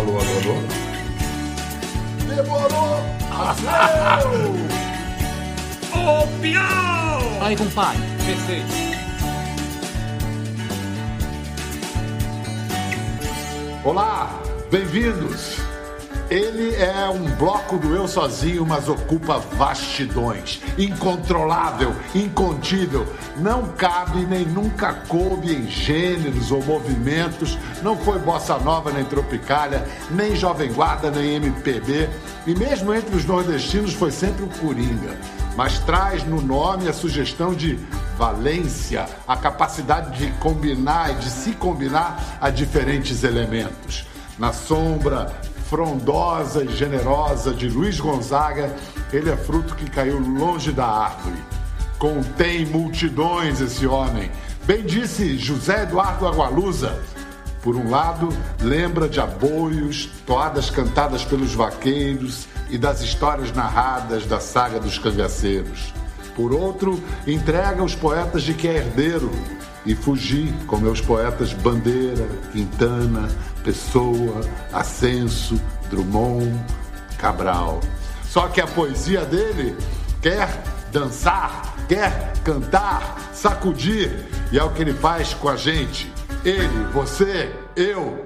Alô, alô, alô. Demorou! Ô, pião! Aí, compadre. Perfeito. Olá, bem-vindos. Ele é um bloco do eu sozinho, mas ocupa vastidões. Incontrolável, incontível. Não cabe nem nunca coube em gêneros ou movimentos. Não foi bossa nova nem tropicália, nem jovem guarda nem MPB. E mesmo entre os nordestinos foi sempre o Coringa. Mas traz no nome a sugestão de valência, a capacidade de combinar e de se combinar a diferentes elementos. Na sombra frondosa e generosa de Luiz Gonzaga, ele é fruto que caiu longe da árvore. Contém multidões esse homem. Bem disse José Eduardo Agualusa. Por um lado, lembra de aboios, toadas cantadas pelos vaqueiros e das histórias narradas da saga dos cangaceiros. Por outro, entrega os poetas de que é herdeiro e fugir com meus poetas Bandeira, Quintana, Pessoa, Ascenso, Drummond, Cabral. Só que a poesia dele quer dançar, quer cantar, sacudir, e é o que ele faz com a gente. Ele, você, eu,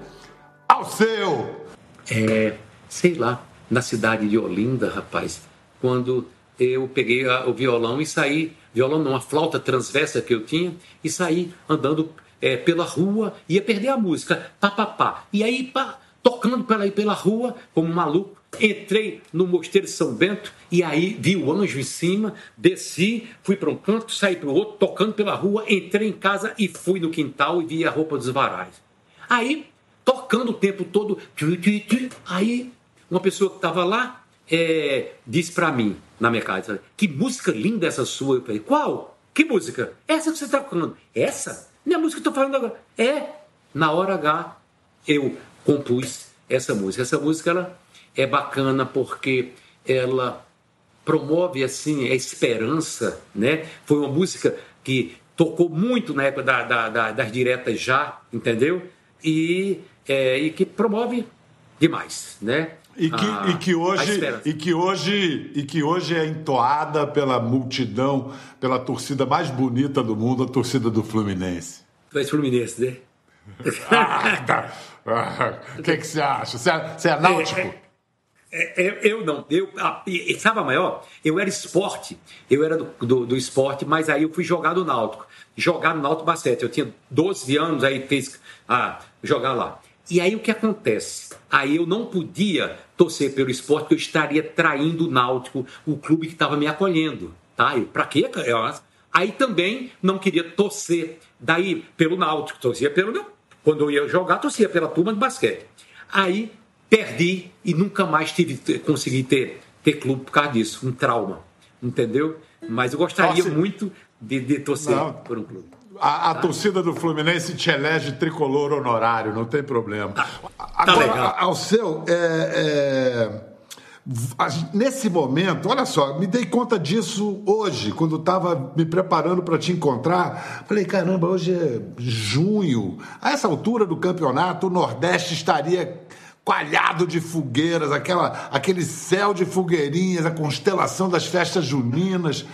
ao seu. É, sei lá, na cidade de Olinda, rapaz, quando eu peguei a, o violão e saí, violão não, a flauta transversa que eu tinha, e saí andando é, pela rua, ia perder a música, pá, pá, pá. E aí, pá, tocando pela, pela rua, como um maluco, entrei no mosteiro de São Bento e aí vi o anjo em cima, desci, fui para um canto, saí para o outro, tocando pela rua, entrei em casa e fui no quintal e vi a roupa dos varais. Aí, tocando o tempo todo, aí uma pessoa que estava lá é, disse para mim, na minha casa, que música linda essa sua. Eu falei, qual? Que música? Essa que você está tocando. Essa? Não é a música que eu estou falando agora. É, na hora H, eu compus essa música. Essa música ela é bacana porque ela promove assim a esperança, né? Foi uma música que tocou muito na época da, da, da, das diretas já, entendeu? E, é, e que promove demais, né? E que, a, e, que hoje, e, que hoje, e que hoje é entoada pela multidão, pela torcida mais bonita do mundo, a torcida do Fluminense. Tu és Fluminense, né? ah, tá. ah, o que, que você acha? Você é, você é náutico? É, é, é eu não, eu, sabe a maior? Eu era esporte, eu era do, do, do, esporte, mas aí eu fui jogar no Náutico, jogar no Náutico Basquete. Eu tinha 12 anos, aí fez ah, jogar lá. E aí o que acontece? Aí eu não podia torcer pelo esporte, porque eu estaria traindo o Náutico, o clube que estava me acolhendo. Tá? Para quê? Aí também não queria torcer daí pelo Náutico, torcia pelo meu. Quando eu ia jogar, torcia pela turma de basquete. Aí perdi e nunca mais tive, consegui ter, ter clube por causa disso, um trauma. Entendeu? Mas eu gostaria Nossa. muito de, de torcer não. por um clube. A, a torcida do Fluminense te elege tricolor honorário, não tem problema. Tá, tá Agora, legal. ao seu, é, é, nesse momento, olha só, me dei conta disso hoje, quando estava me preparando para te encontrar. Falei, caramba, hoje é junho. A essa altura do campeonato, o Nordeste estaria coalhado de fogueiras, aquela, aquele céu de fogueirinhas, a constelação das festas juninas.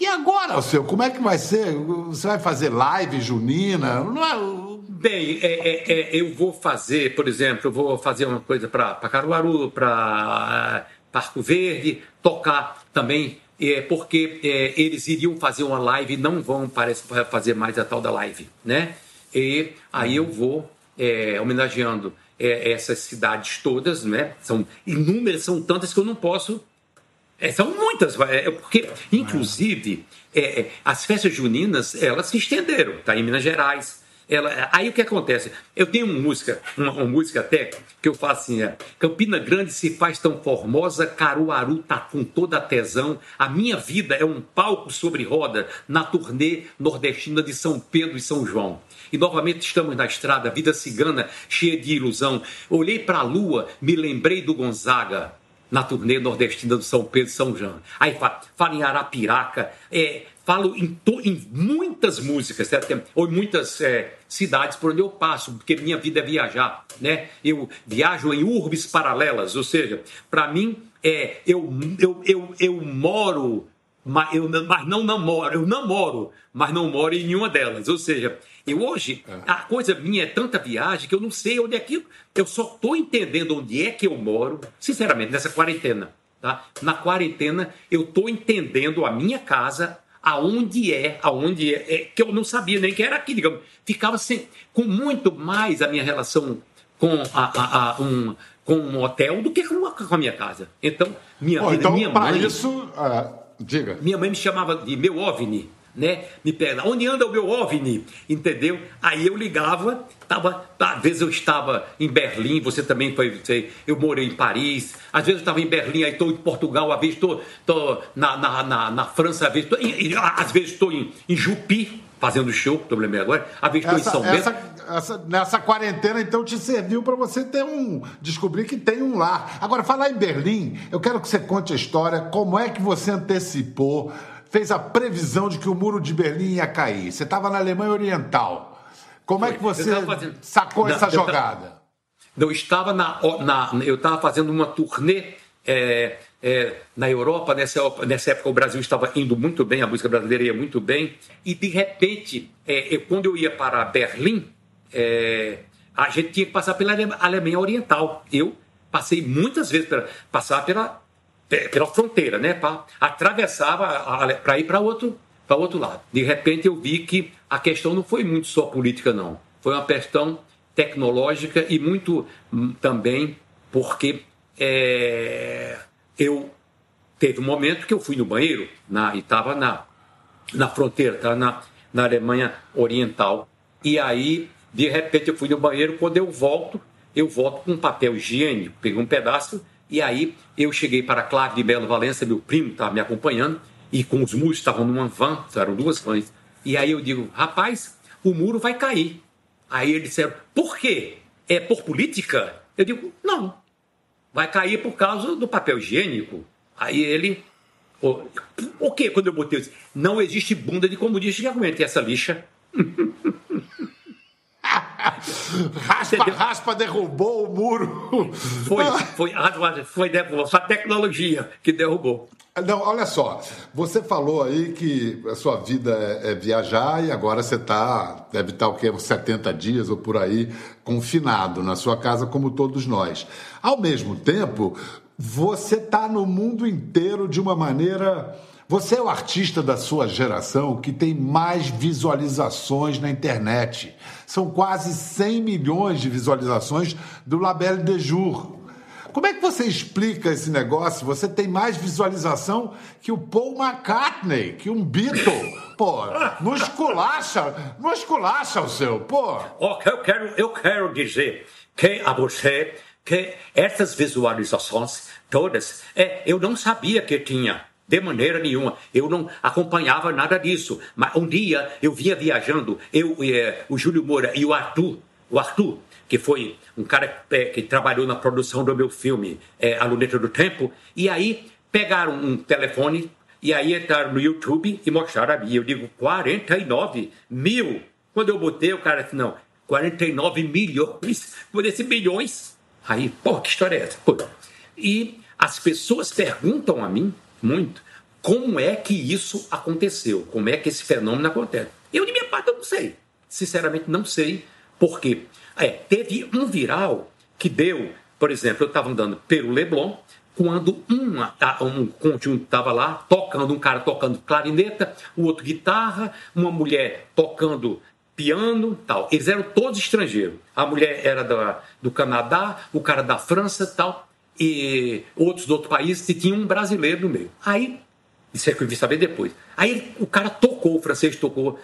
E agora, o seu, como é que vai ser? Você vai fazer live junina? Não é... Bem, é, é, é, eu vou fazer, por exemplo, eu vou fazer uma coisa para Caruaru, para Parco Verde, tocar também, é, porque é, eles iriam fazer uma live, não vão, parece, fazer mais a tal da live, né? E aí eu vou é, homenageando é, essas cidades todas, né? São inúmeras, são tantas que eu não posso é, são muitas, é, porque, inclusive, é, é, as festas juninas, elas se estenderam, tá? Em Minas Gerais. Ela, aí o que acontece? Eu tenho uma música, uma, uma música até, que eu faço assim, é, Campina Grande se faz tão formosa, Caruaru tá com toda a tesão, a minha vida é um palco sobre roda na turnê nordestina de São Pedro e São João. E novamente estamos na estrada, vida cigana, cheia de ilusão. Olhei para a lua, me lembrei do Gonzaga, na turnê nordestina do São Pedro e São João. Aí fala, em Arapiraca, é, falo em, to, em muitas músicas, certo? ou em muitas é, cidades por onde eu passo, porque minha vida é viajar, né? Eu viajo em urbes paralelas, ou seja, para mim é eu, eu, eu, eu moro mas, eu, mas não namoro, eu namoro, mas não moro em nenhuma delas. Ou seja, eu hoje, é. a coisa minha é tanta viagem que eu não sei onde é que. Eu só estou entendendo onde é que eu moro, sinceramente, nessa quarentena. Tá? Na quarentena, eu estou entendendo a minha casa, aonde é, aonde é, é, que eu não sabia nem que era aqui, digamos. Ficava sem, com muito mais a minha relação com, a, a, a um, com um hotel do que com a, com a minha casa. Então, minha, oh, então, minha mãe. Isso, uh Diga. Minha mãe me chamava de meu OVNI, né? Me pega, onde anda o meu OVNI? Entendeu? Aí eu ligava, tava, às vezes eu estava em Berlim, você também foi, eu morei em Paris, às vezes eu estava em Berlim, aí estou em Portugal, às vezes estou na, na, na, na, França, às vezes estou às vezes estou em, em Jupi, fazendo show, que eu lembrei agora, às vezes estou em São essa, Bento. Essa, nessa quarentena, então, te serviu para você ter um. descobrir que tem um lar. Agora, falar em Berlim, eu quero que você conte a história, como é que você antecipou, fez a previsão de que o muro de Berlim ia cair. Você estava na Alemanha Oriental. Como é que você fazendo... sacou Não, essa jogada? Eu estava na, na eu estava fazendo uma turnê é, é, na Europa, nessa, nessa época o Brasil estava indo muito bem, a música brasileira ia muito bem, e de repente, é, eu, quando eu ia para Berlim, é, a gente tinha que passar pela Alemanha Oriental. Eu passei muitas vezes para passar pela, pela fronteira, né? Pra, atravessava para ir para outro outro lado. De repente eu vi que a questão não foi muito só política não, foi uma questão tecnológica e muito hum, também porque é, eu teve um momento que eu fui no banheiro na, e estava na, na fronteira, estava na, na Alemanha Oriental. E aí, de repente, eu fui no banheiro. Quando eu volto, eu volto com um papel higiênico, peguei um pedaço. E aí, eu cheguei para Cláudio de Belo Valença, meu primo estava me acompanhando, e com os músicos estavam numa van, eram duas vans. E aí eu digo, rapaz, o muro vai cair. Aí eles disseram, por quê? É por política? Eu digo, não, vai cair por causa do papel higiênico. Aí ele. O, o que quando eu botei isso? Não existe bunda de comunista que aguente essa lixa. raspa, raspa derrubou o muro. Foi, foi, foi, foi a tecnologia que derrubou. Não, olha só, você falou aí que a sua vida é, é viajar e agora você tá, deve estar o quê, uns 70 dias ou por aí, confinado na sua casa, como todos nós. Ao mesmo tempo, você está no mundo inteiro de uma maneira. Você é o artista da sua geração que tem mais visualizações na internet. São quase 100 milhões de visualizações do Labelle de Jour, como é que você explica esse negócio? Você tem mais visualização que o Paul McCartney, que um Beatle. Pô, não esculacha, não esculacha o seu, pô. Eu, quero, eu quero dizer que a você que essas visualizações todas, é, eu não sabia que tinha. De maneira nenhuma. Eu não acompanhava nada disso. Mas um dia eu vinha viajando, eu, é, o Júlio Moura e o Arthur, o Arthur, que foi um cara é, que trabalhou na produção do meu filme é, A Luneta do Tempo, e aí pegaram um telefone e aí entraram no YouTube e mostraram a mim. Eu digo, 49 mil. Quando eu botei, o cara disse, não, 49 milhões. Por esse milhões. Aí, pô, que história é essa? Pô. E as pessoas perguntam a mim muito como é que isso aconteceu, como é que esse fenômeno acontece. Eu, de minha parte, eu não sei. Sinceramente, não sei por quê. É, teve um viral que deu, por exemplo, eu estava andando pelo Leblon, quando uma, um conjunto estava lá, tocando, um cara tocando clarineta, o outro guitarra, uma mulher tocando piano tal. Eles eram todos estrangeiros. A mulher era da, do Canadá, o cara da França tal, e outros de outro país, e tinha um brasileiro no meio. Aí, isso é que eu vi saber depois. Aí o cara tocou, o francês tocou.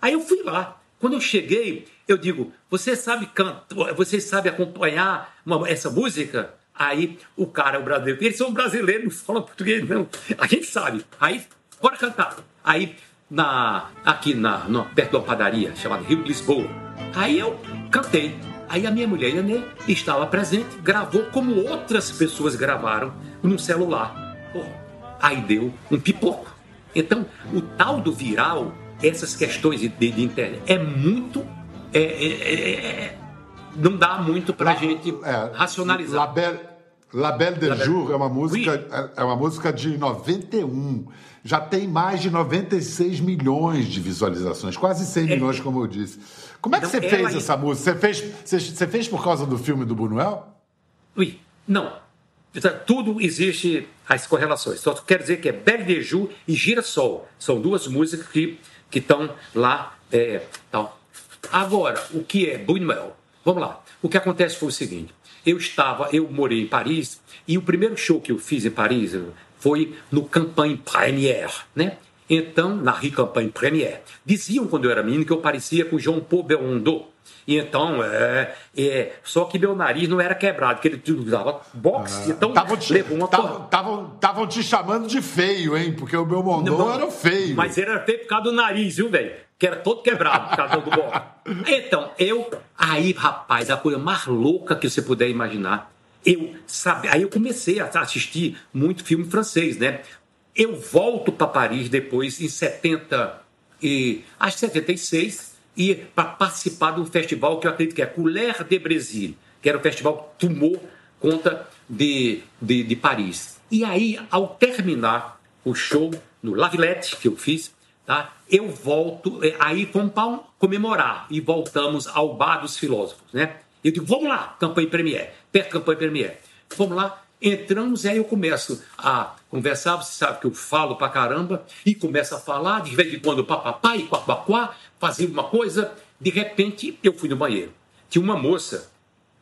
Aí eu fui lá. Quando eu cheguei, eu digo: você sabe cantar, você sabe acompanhar uma, essa música? Aí o cara, o brasileiro, eles são brasileiros, não falam português, não. A gente sabe. Aí, bora cantar. Aí, na, aqui na, perto de uma padaria chamada Rio de Lisboa. Aí eu cantei. Aí a minha mulher, Yanê, estava presente, gravou como outras pessoas gravaram no celular. Porra, aí deu um pipoco. Então, o tal do viral, essas questões de, de, internet, é muito. É, é, é, é não dá muito para a gente é, racionalizar. La Belle, La Belle de La Jour é uma música oui. É, é uma música de 91. Já tem mais de 96 milhões de visualizações, quase 100 é. milhões, como eu disse. Como é que então, você fez essa música? Você fez, você, você, fez por causa do filme do Buñuel? Oui, não. Tudo existe as correlações. Só quer dizer que é Belle de Jour e Girassol. São duas músicas que estão lá. É, tal. Agora, o que é Buñuel? Vamos lá. O que acontece foi o seguinte: eu estava, eu morei em Paris e o primeiro show que eu fiz em Paris foi no Campagne Première, né? Então, na Rue Campagne Première. Diziam quando eu era menino que eu parecia com João Paul Belmondo. E então, é, é, só que meu nariz não era quebrado, porque ele usava boxe, ah, então tavam te, levou uma Estavam te chamando de feio, hein? Porque o meu Mondô era feio. Mas ele era feio por causa do nariz, viu, velho? Que era todo quebrado por causa do boxe. Então, eu. Aí, rapaz, a coisa mais louca que você puder imaginar. Eu sabe, aí eu comecei a assistir muito filme francês, né? Eu volto para Paris depois em 70 e acho 76 e para participar de um festival que eu acredito que é Couleur de Brasil, que era o festival que tomou conta de, de, de Paris. E aí, ao terminar o show no La Villette, que eu fiz, tá? eu volto, é, aí fomos para comemorar e voltamos ao Bar dos Filósofos. Né? Eu digo, vamos lá, campanha Premier, perto da campanha Premier. Vamos lá, entramos e aí eu começo a conversar, você sabe que eu falo pra caramba, e começo a falar, de vez em quando papapá e quaquaquá, fazia uma coisa, de repente eu fui no banheiro. Tinha uma moça,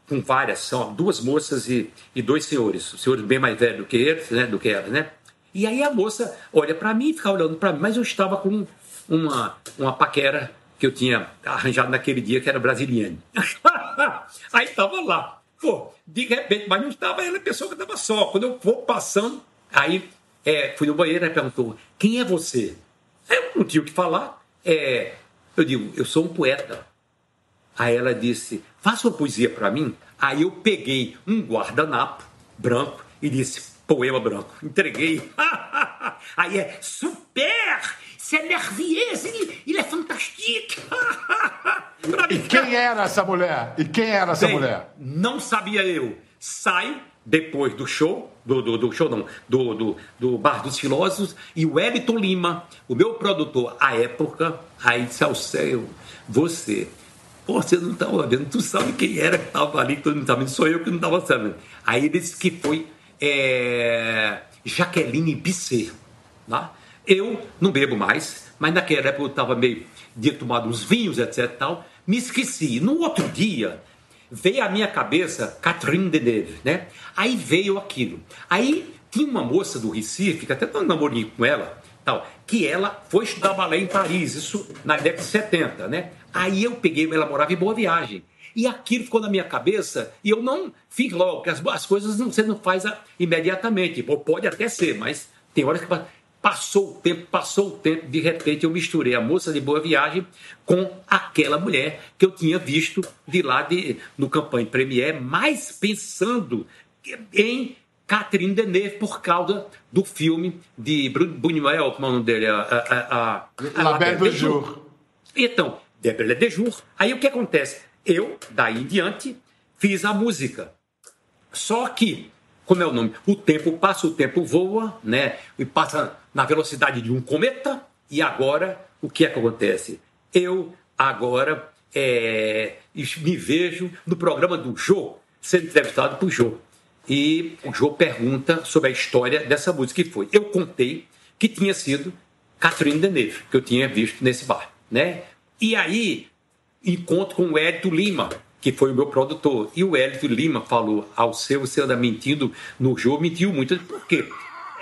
com várias, são duas moças e, e dois senhores, o senhor bem mais velho do que eles, né, do que ela, né? E aí a moça olha para mim, fica olhando para mim, mas eu estava com uma, uma paquera que eu tinha arranjado naquele dia, que era brasiliana. aí estava lá. Pô, de repente, mas não estava ela, a pessoa que estava só. Quando eu vou passando, aí é, fui no banheiro e perguntou: quem é você? Eu não tinha o que falar. É, eu digo: eu sou um poeta. Aí ela disse: faça uma poesia para mim. Aí eu peguei um guardanapo branco e disse: poema branco. Entreguei. Aí é super! C'est merveilleux! Il, il é fantastique! e quem era essa mulher? E quem era essa Bem, mulher? Não sabia eu. Saio depois do show, do, do, do show não, do, do, do, Bar dos Filósofos, e o Wellington Lima, o meu produtor à época, aí disse ao céu, você, pô, você não estava vendo, tu sabe quem era que estava ali, tu não estava vendo, sou eu que não estava sabendo. Aí ele disse que foi é, Jaqueline Bisset, tá? Eu não bebo mais, mas naquela época eu estava meio de tomar uns vinhos, etc. Tal, me esqueci. No outro dia, veio à minha cabeça Catherine Deneuve, né? Aí veio aquilo. Aí tinha uma moça do Recife, que até um namorinho com ela, tal, que ela foi estudar balé em Paris, isso na década de 70, né? Aí eu peguei, ela morava em Boa Viagem. E aquilo ficou na minha cabeça e eu não fiz logo, porque as, as coisas não, você não faz imediatamente. Pode até ser, mas tem horas que Passou o tempo, passou o tempo, de repente eu misturei a moça de boa viagem com aquela mulher que eu tinha visto de lá de, no Campanha Premier, mais pensando em Catherine Deneuve por causa do filme de Buñuel, como é o nome dele? A, a, a, a La Belle de Jour. Então, de Belle de Jour. Aí o que acontece? Eu, daí em diante, fiz a música. Só que como é o nome? O tempo passa, o tempo voa, né? E passa na velocidade de um cometa. E agora, o que é que acontece? Eu agora é, me vejo no programa do Jô, sendo entrevistado por Jô. E o Jô pergunta sobre a história dessa música que foi. Eu contei que tinha sido Catherine Deneuve, que eu tinha visto nesse bar, né? E aí encontro com o Edito Lima, que foi o meu produtor. E o Hélio Lima falou ao seu, você anda mentindo no jogo, mentiu muito. Por quê?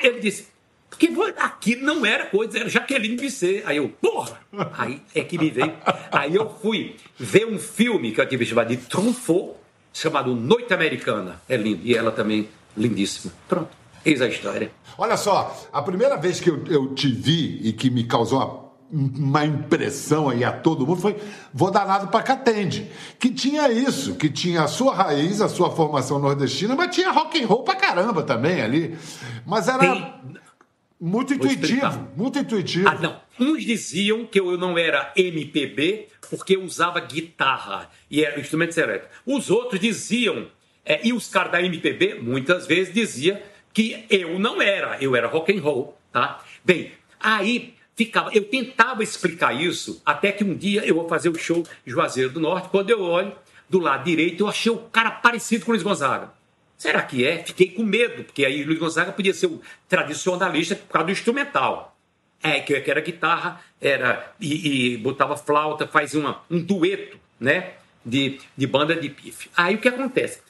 Ele disse, porque aquilo não era coisa, era Jaqueline Bisset. Aí eu, porra! Aí é que me veio. Aí eu fui ver um filme que eu tive chamado de Truffaut, chamado Noite Americana. É lindo. E ela também, lindíssima. Pronto, eis a história. Olha só, a primeira vez que eu, eu te vi e que me causou uma uma impressão aí a todo mundo foi vou danado para Catende, que tinha isso, que tinha a sua raiz, a sua formação nordestina, mas tinha rock and roll pra caramba também ali. Mas era Tem... Muito intuitivo, muito intuitivo. Ah, não. Uns diziam que eu não era MPB porque eu usava guitarra e era instrumento elétrico. Os outros diziam, é, e os caras da MPB muitas vezes diziam que eu não era, eu era rock and roll, tá? Bem, aí ficava, eu tentava explicar isso até que um dia eu vou fazer o show Juazeiro do Norte, quando eu olho do lado direito, eu achei o cara parecido com o Luiz Gonzaga. Será que é? Fiquei com medo, porque aí Luiz Gonzaga podia ser o tradicionalista por causa do instrumental. É, que era guitarra, era e, e botava flauta, fazia uma, um dueto, né? De, de banda de pife. Aí o que acontece?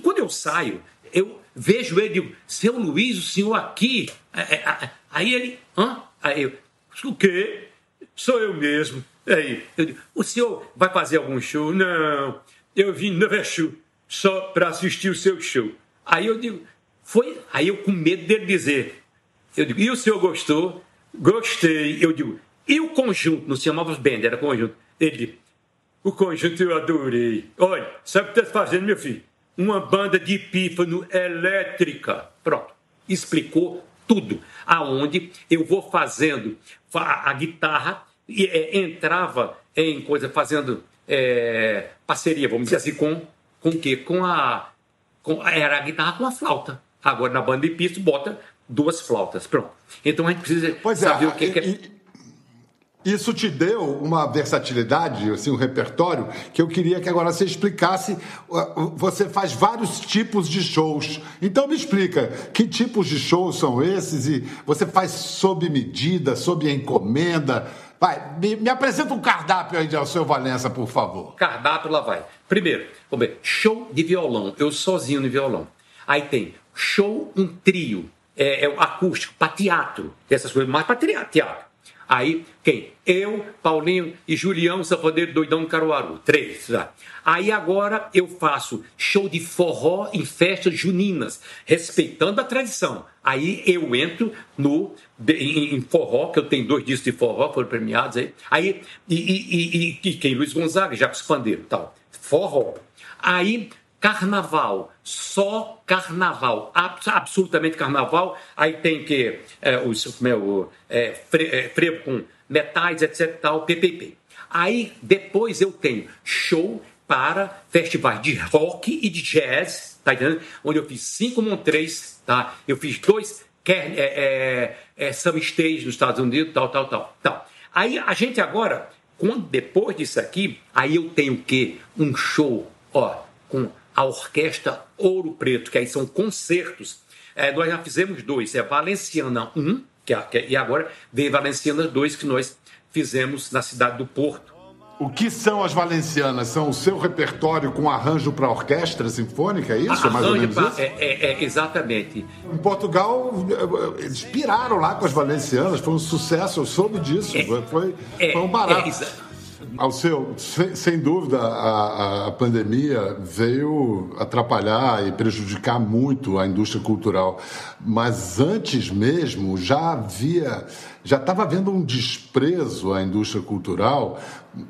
Quando eu saio, eu vejo ele, digo, seu Luiz, o senhor aqui. É, é, aí ele, hã? Aí eu, o quê? Sou eu mesmo. Aí, eu digo, o senhor vai fazer algum show? Não, eu vim no show só para assistir o seu show. Aí eu digo, foi. Aí eu com medo dele dizer, eu digo, e o senhor gostou? Gostei. Eu digo, e o conjunto? Não se chamava band, era conjunto. Ele o conjunto eu adorei. Olha, sabe o que está fazendo, meu filho? Uma banda de pífano elétrica. Pronto. Explicou tudo. Aonde eu vou fazendo a, a guitarra e é, entrava em coisa fazendo é, parceria, vamos dizer assim, com com o quê? Com a. Com, era a guitarra com a flauta. Agora na banda de piso bota duas flautas. Pronto. Então a gente precisa pois é, saber é, o que, e, que é. Isso te deu uma versatilidade, assim, um repertório, que eu queria que agora você explicasse. Você faz vários tipos de shows. Então me explica, que tipos de shows são esses? E você faz sob medida, sob encomenda? Vai, me, me apresenta um cardápio aí de Alceu Valença, por favor. Cardápio, lá vai. Primeiro, vamos ver, show de violão, eu sozinho no violão. Aí tem show, um trio, é, é acústico, para teatro, essas coisas, mais para teatro. Aí, quem? Eu, Paulinho e Julião, Safadeiro Doidão do Caruaru. Três. Tá? Aí agora eu faço show de forró em festas juninas, respeitando a tradição. Aí eu entro no em, forró, que eu tenho dois discos de forró, foram premiados aí. Aí, e, e, e, e quem? Luiz Gonzaga, Jacques Pandeiro tal. Forró. Aí carnaval, só carnaval, absolutamente carnaval. Aí tem que é, os, meu, é, fre, é, frevo com metais, etc. tal, PPP. Aí depois eu tenho show para festivais de rock e de jazz, tá entendendo? Onde eu fiz cinco Montrês, tá? Eu fiz dois é, é, é, Summer Stage nos Estados Unidos, tal, tal, tal, tal. Aí a gente agora, quando, depois disso aqui, aí eu tenho o quê? Um show, ó, com a Orquestra Ouro Preto, que aí são concertos. É, nós já fizemos dois, é Valenciana 1, que, é, que é, e agora vem Valenciana 2, que nós fizemos na cidade do Porto. O que são as valencianas? São o seu repertório com arranjo para orquestra sinfônica, é isso? Arranjo mais ou menos pra, isso? É, é, é, exatamente. Em Portugal, eles piraram lá com as valencianas, foi um sucesso, eu soube disso, é, foi, foi um barato. Ao seu, sem, sem dúvida, a, a, pandemia veio atrapalhar e prejudicar muito a indústria cultural. Mas antes mesmo já havia, já estava havendo um desprezo à indústria cultural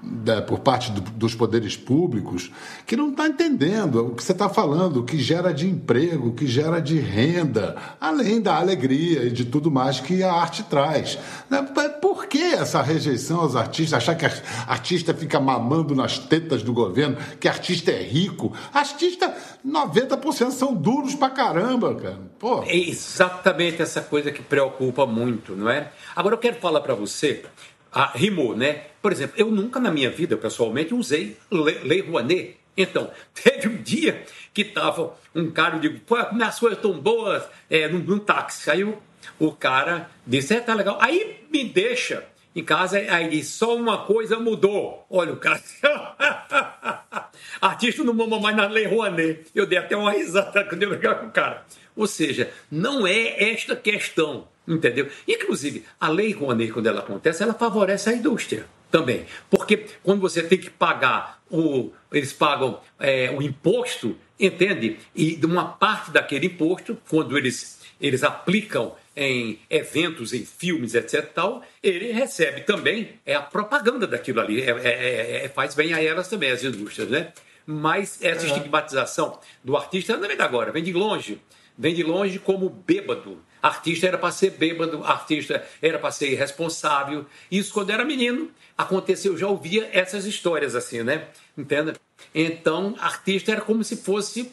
né, por parte do, dos poderes públicos que não está entendendo o que você está falando, o que gera de emprego, o que gera de renda, além da alegria e de tudo mais que a arte traz. Né? Por que essa rejeição aos artistas? Achar que artista fica mamando nas tetas do governo, que artista é rico? Artista, 90% são duros pra caramba, cara. Pô. É exatamente essa coisa que preocupa muito, não é? Agora eu quero falar para você ah, rimou, né? Por exemplo, eu nunca na minha vida, pessoalmente, usei Lei Rouanet. Então, teve um dia que tava um cara, eu digo, pô, minhas coisas tão boas, é, num, num táxi. Aí o, o cara disse, é, tá legal. Aí me deixa em casa, aí só uma coisa mudou. Olha o cara. Artista não mama mais na Lei Rouanet. Eu dei até uma risada quando eu brigar com o cara. Ou seja, não é esta questão Entendeu? Inclusive, a lei Rouanet, quando ela acontece, ela favorece a indústria também. Porque quando você tem que pagar o. Eles pagam é, o imposto, entende? E de uma parte daquele imposto, quando eles, eles aplicam em eventos, em filmes, etc. Tal, ele recebe também é a propaganda daquilo ali. É, é, é, é faz bem a elas também, as indústrias, né? Mas essa estigmatização do artista não vem de agora, vem de longe. Vem de longe como bêbado Artista era para ser bêbado, artista era para ser irresponsável. Isso quando era menino aconteceu, eu já ouvia essas histórias assim, né? Entenda? Então, artista era como se fosse,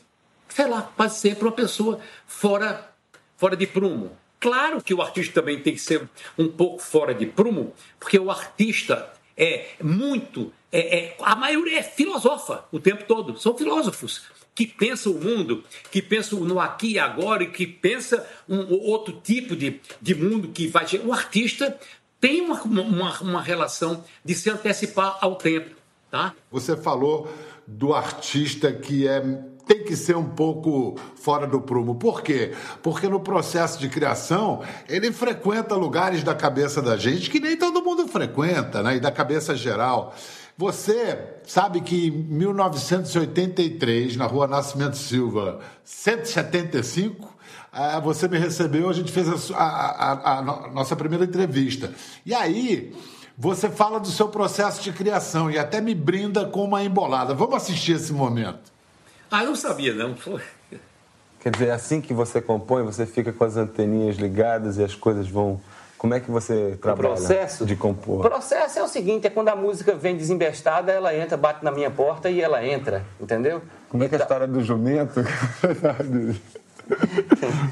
sei lá, para ser para uma pessoa fora, fora de prumo. Claro que o artista também tem que ser um pouco fora de prumo, porque o artista é muito. É, é, a maioria é filosofa o tempo todo, são filósofos que pensam o mundo, que pensam no aqui e agora e que pensa um outro tipo de, de mundo que vai. O artista tem uma, uma, uma relação de se antecipar ao tempo. Tá? Você falou do artista que é tem que ser um pouco fora do prumo. Por quê? Porque no processo de criação, ele frequenta lugares da cabeça da gente que nem todo mundo frequenta, né? E da cabeça geral. Você sabe que em 1983, na rua Nascimento Silva, 175, ah, você me recebeu, a gente fez a, a, a, a nossa primeira entrevista. E aí, você fala do seu processo de criação e até me brinda com uma embolada. Vamos assistir esse momento. Ah, eu não sabia, não. Foi. Quer dizer, assim que você compõe, você fica com as anteninhas ligadas e as coisas vão. Como é que você trabalha o processo, de compor? O processo é o seguinte: é quando a música vem desembestada, ela entra, bate na minha porta e ela entra, entendeu? Como é que é a então- história do jumento?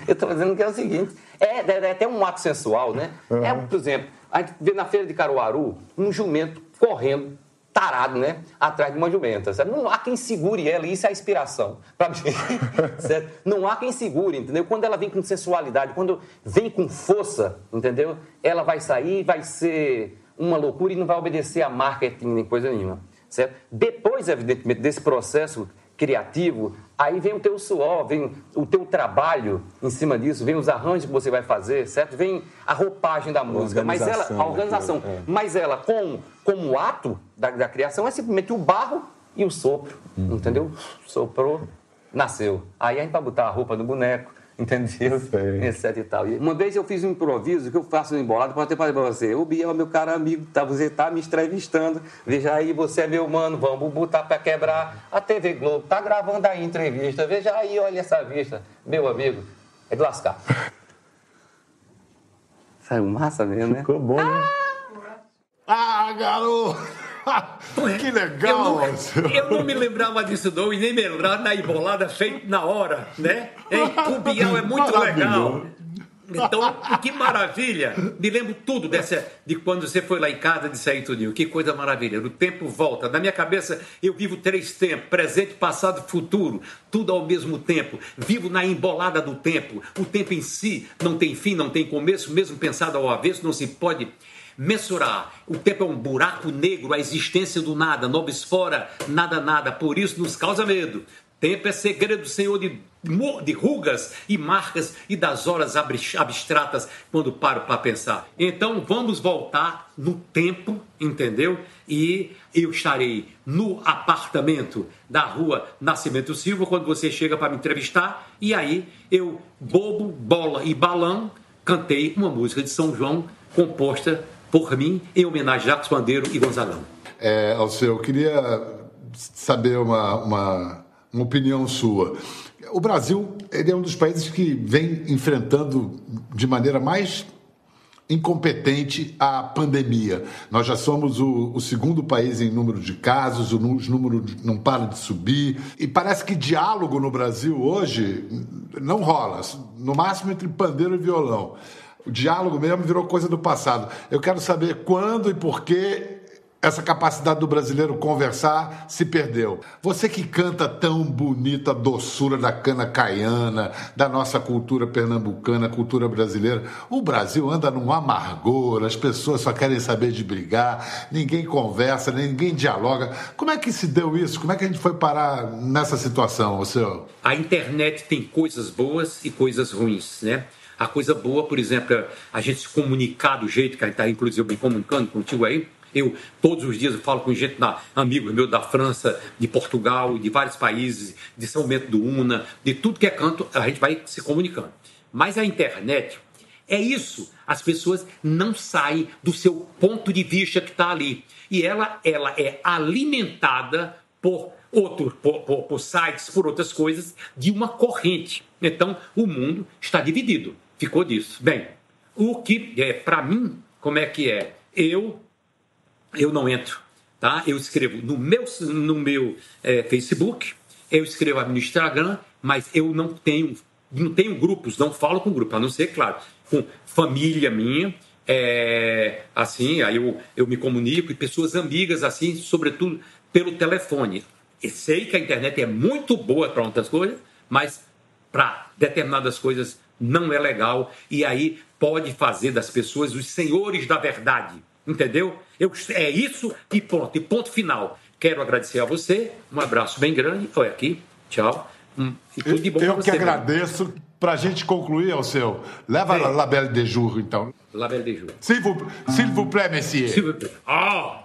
eu estou dizendo que é o seguinte: é, é, é até um ato sensual, né? Uhum. É, por exemplo, a gente vê na feira de Caruaru um jumento correndo tarado, né? Atrás de uma jumenta. Não há quem segure ela, isso é a inspiração. Pra mim, certo? Não há quem segure, entendeu? Quando ela vem com sensualidade, quando vem com força, entendeu? Ela vai sair, vai ser uma loucura e não vai obedecer a marketing nem coisa nenhuma. Certo? Depois, evidentemente, desse processo criativo, aí vem o teu suor, vem o teu trabalho em cima disso, vem os arranjos que você vai fazer, certo? Vem a roupagem da música, mas ela, a organização, é. mas ela como, como ato da, da, criação é simplesmente o barro e o sopro, uhum. entendeu? Soprou, nasceu. Aí a gente vai botar a roupa do boneco, Entendeu? Sei. Etc e tal. uma vez eu fiz um improviso que eu faço embolado, pode ter falado para você. O Biel, meu caro amigo, tá, você tá me entrevistando. Veja aí, você é meu mano, vamos botar para quebrar. A TV Globo tá gravando aí entrevista. Veja aí, olha essa vista. Meu amigo, é de lascar. Saiu massa mesmo, né? Ficou bom, né? Ah, garoto! que legal! Eu não, eu não, me lembrava disso não, e nem me lembrava da embolada feita na hora, né? Em é muito legal. Então, que maravilha! Me lembro tudo dessa, de quando você foi lá em casa de sair tudinho. Que coisa maravilha! O tempo volta. Na minha cabeça, eu vivo três tempos: presente, passado e futuro. Tudo ao mesmo tempo. Vivo na embolada do tempo. O tempo em si não tem fim, não tem começo, mesmo pensado ao avesso, não se pode mensurar. O tempo é um buraco negro, a existência do nada, nobis fora, nada, nada. Por isso nos causa medo. Tempo é segredo, Senhor, de, de rugas e marcas e das horas abstratas quando paro para pensar. Então vamos voltar no tempo, entendeu? E eu estarei no apartamento da rua Nascimento Silva quando você chega para me entrevistar. E aí eu, bobo, bola e balão, cantei uma música de São João composta por mim, em homenagem a Jacques Bandeiro e Gonzagão. É, Alceu, eu queria saber uma, uma, uma opinião sua. O Brasil ele é um dos países que vem enfrentando de maneira mais incompetente a pandemia. Nós já somos o, o, segundo país em número de casos, os números não param de subir. E parece que diálogo no Brasil hoje não rola, no máximo entre pandeiro e violão. O diálogo mesmo virou coisa do passado. Eu quero saber quando e por que essa capacidade do brasileiro conversar se perdeu. Você que canta tão bonita a doçura da cana caiana, da nossa cultura pernambucana, cultura brasileira. O Brasil anda num amargor, as pessoas só querem saber de brigar, ninguém conversa, ninguém dialoga. Como é que se deu isso? Como é que a gente foi parar nessa situação, senhor? A internet tem coisas boas e coisas ruins, né? A coisa boa, por exemplo, é a gente se comunicar do jeito que a gente está, inclusive, me comunicando contigo aí. Eu, todos os dias, eu falo com gente, na, amigos meus da França, de Portugal, de vários países, de São Bento do Una, de tudo que é canto, a gente vai se comunicando. Mas a internet é isso. As pessoas não saem do seu ponto de vista que está ali. E ela, ela é alimentada por outros, por, por, por sites, por outras coisas, de uma corrente. Então, o mundo está dividido. Ficou disso. Bem, o que é para mim, como é que é? Eu eu não entro, tá? Eu escrevo no meu no meu é, Facebook, eu escrevo no Instagram, mas eu não tenho não tenho grupos, não falo com grupo, a não ser, claro, com família minha, é, assim, aí eu, eu me comunico e pessoas amigas, assim, sobretudo pelo telefone. Sei que a internet é muito boa para outras coisas, mas para determinadas coisas não é legal e aí pode fazer das pessoas os senhores da verdade, entendeu? Eu, é isso e ponto, e ponto final. Quero agradecer a você, um abraço bem grande, foi aqui, tchau. Hum, e tudo de bom eu que agradeço. Para a gente concluir, ao seu, leva a la Belle de Jour, então. La Belle de Jour. S'il vous, plaît, messieurs. S'il vous plaît. Ah!